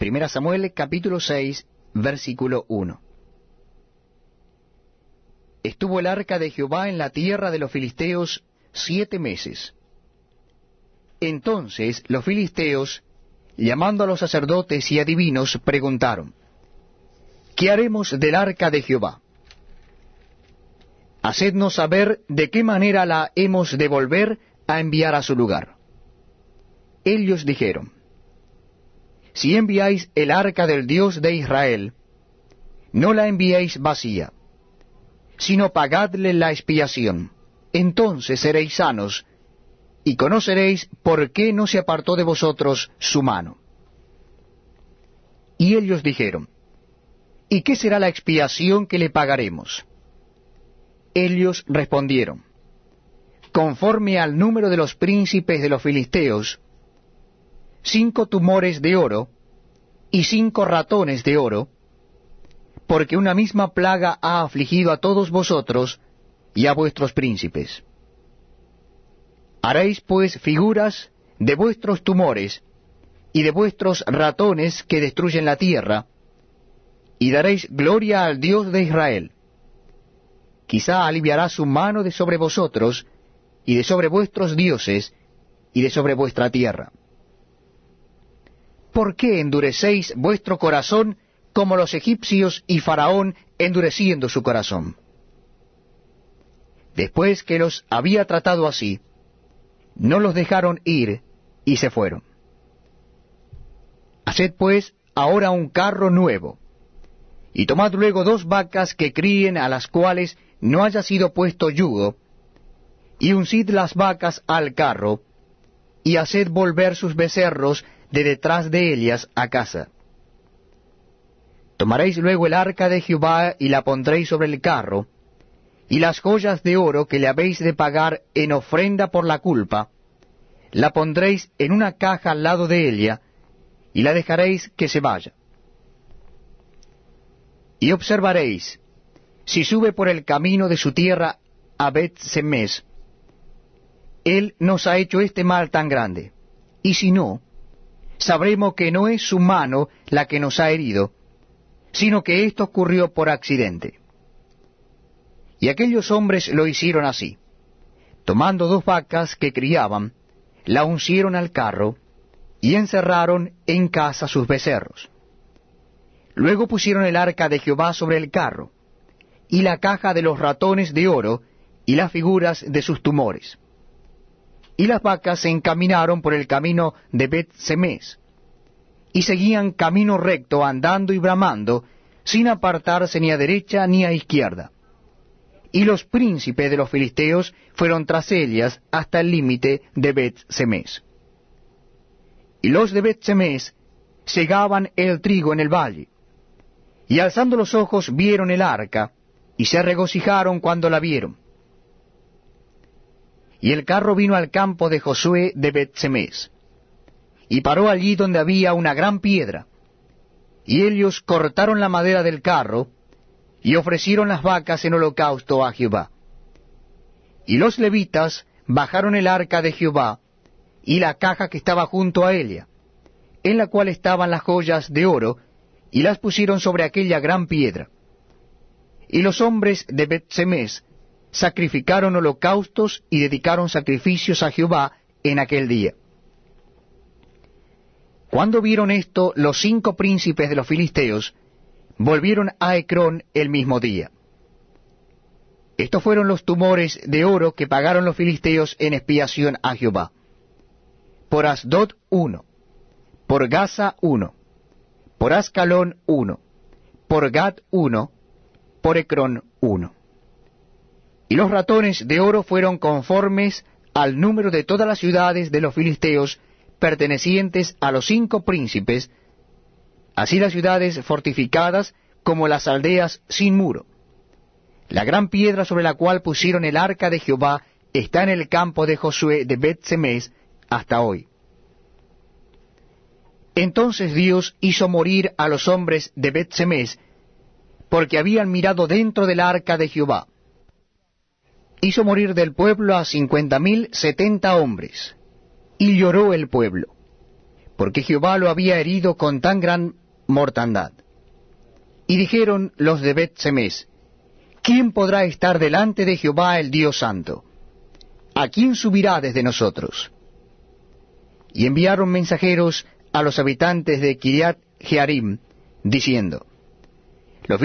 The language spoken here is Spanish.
Primera Samuel capítulo 6, versículo 1. Estuvo el arca de Jehová en la tierra de los filisteos siete meses. Entonces los filisteos, llamando a los sacerdotes y adivinos, preguntaron, ¿Qué haremos del arca de Jehová? Hacednos saber de qué manera la hemos de volver a enviar a su lugar. Ellos dijeron, Si enviáis el arca del Dios de Israel, no la enviéis vacía, sino pagadle la expiación, entonces seréis sanos, y conoceréis por qué no se apartó de vosotros su mano. Y ellos dijeron, ¿Y qué será la expiación que le pagaremos? Ellos respondieron, conforme al número de los príncipes de los filisteos, cinco tumores de oro y cinco ratones de oro, porque una misma plaga ha afligido a todos vosotros y a vuestros príncipes. Haréis pues figuras de vuestros tumores y de vuestros ratones que destruyen la tierra, y daréis gloria al Dios de Israel. Quizá aliviará su mano de sobre vosotros, y de sobre vuestros dioses, y de sobre vuestra tierra. ¿Por qué endurecéis vuestro corazón como los egipcios y Faraón endureciendo su corazón? Después que los había tratado así, no los dejaron ir y se fueron. Haced pues ahora un carro nuevo, y tomad luego dos vacas que críen a las cuales no haya sido puesto yugo, y uncid las vacas al carro, y haced volver sus becerros de detrás de ellas a casa. Tomaréis luego el arca de Jehová y la pondréis sobre el carro, y las joyas de oro que le habéis de pagar en ofrenda por la culpa, la pondréis en una caja al lado de ella, y la dejaréis que se vaya. Y observaréis, si sube por el camino de su tierra a Bet Semes, él nos ha hecho este mal tan grande. Y si no, sabremos que no es su mano la que nos ha herido, sino que esto ocurrió por accidente. Y aquellos hombres lo hicieron así. Tomando dos vacas que criaban, la uncieron al carro, y encerraron en casa sus becerros. Luego pusieron el arca de Jehová sobre el carro, y la caja de los ratones de oro, y las figuras de sus tumores. Y las vacas se encaminaron por el camino de Bet Semes, y seguían camino recto andando y bramando, sin apartarse ni a derecha ni a izquierda. Y los príncipes de los filisteos fueron tras ellas hasta el límite de Bet Semes. Y los de Bet Semes segaban el trigo en el valle, y alzando los ojos vieron el arca, y se regocijaron cuando la vieron. Y el carro vino al campo de Josué de Betsemes, y paró allí donde había una gran piedra. Y ellos cortaron la madera del carro, y ofrecieron las vacas en holocausto a Jehová. Y los levitas bajaron el arca de Jehová, y la caja que estaba junto a ella, en la cual estaban las joyas de oro, y las pusieron sobre aquella gran piedra. Y los hombres de Betsemes sacrificaron holocaustos y dedicaron sacrificios a Jehová en aquel día. Cuando vieron esto, los cinco príncipes de los filisteos volvieron a Ecrón el mismo día. Estos fueron los tumores de oro que pagaron los filisteos en expiación a Jehová. Por Asdod uno, por Gaza uno, por Ascalón uno, por Gad uno, por Ecrón uno. Y los ratones de oro fueron conformes al número de todas las ciudades de los filisteos pertenecientes a los cinco príncipes, así las ciudades fortificadas como las aldeas sin muro. La gran piedra sobre la cual pusieron el arca de Jehová está en el campo de Josué de Bet-Semes hasta hoy. Entonces Dios hizo morir a los hombres de Bet-Semes, porque habían mirado dentro del arca de Jehová hizo morir del pueblo a cincuenta mil setenta hombres, y lloró el pueblo, porque Jehová lo había herido con tan gran mortandad. Y dijeron los de Bet Semes, ¿quién podrá estar delante de Jehová el Dios Santo? ¿A quién subirá desde nosotros? Y enviaron mensajeros a los habitantes de Kiriat Jearim, diciendo, Los